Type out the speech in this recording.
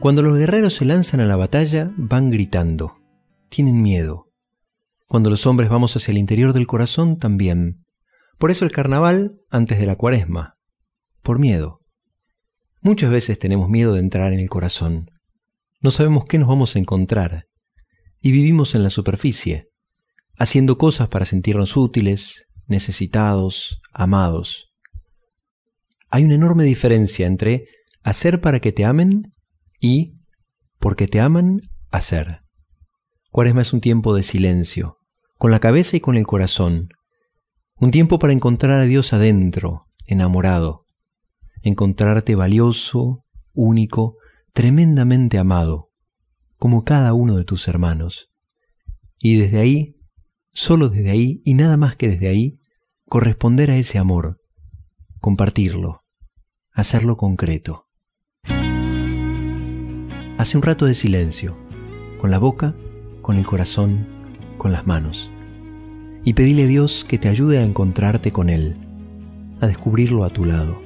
Cuando los guerreros se lanzan a la batalla, van gritando. Tienen miedo. Cuando los hombres vamos hacia el interior del corazón, también. Por eso el carnaval antes de la cuaresma. Por miedo. Muchas veces tenemos miedo de entrar en el corazón. No sabemos qué nos vamos a encontrar. Y vivimos en la superficie, haciendo cosas para sentirnos útiles, necesitados, amados. Hay una enorme diferencia entre hacer para que te amen y, porque te aman, hacer. Cuaresma es un tiempo de silencio, con la cabeza y con el corazón, un tiempo para encontrar a Dios adentro, enamorado, encontrarte valioso, único, tremendamente amado, como cada uno de tus hermanos. Y desde ahí, solo desde ahí y nada más que desde ahí, corresponder a ese amor, compartirlo, hacerlo concreto. Hace un rato de silencio, con la boca, con el corazón, con las manos. Y pedile a Dios que te ayude a encontrarte con Él, a descubrirlo a tu lado.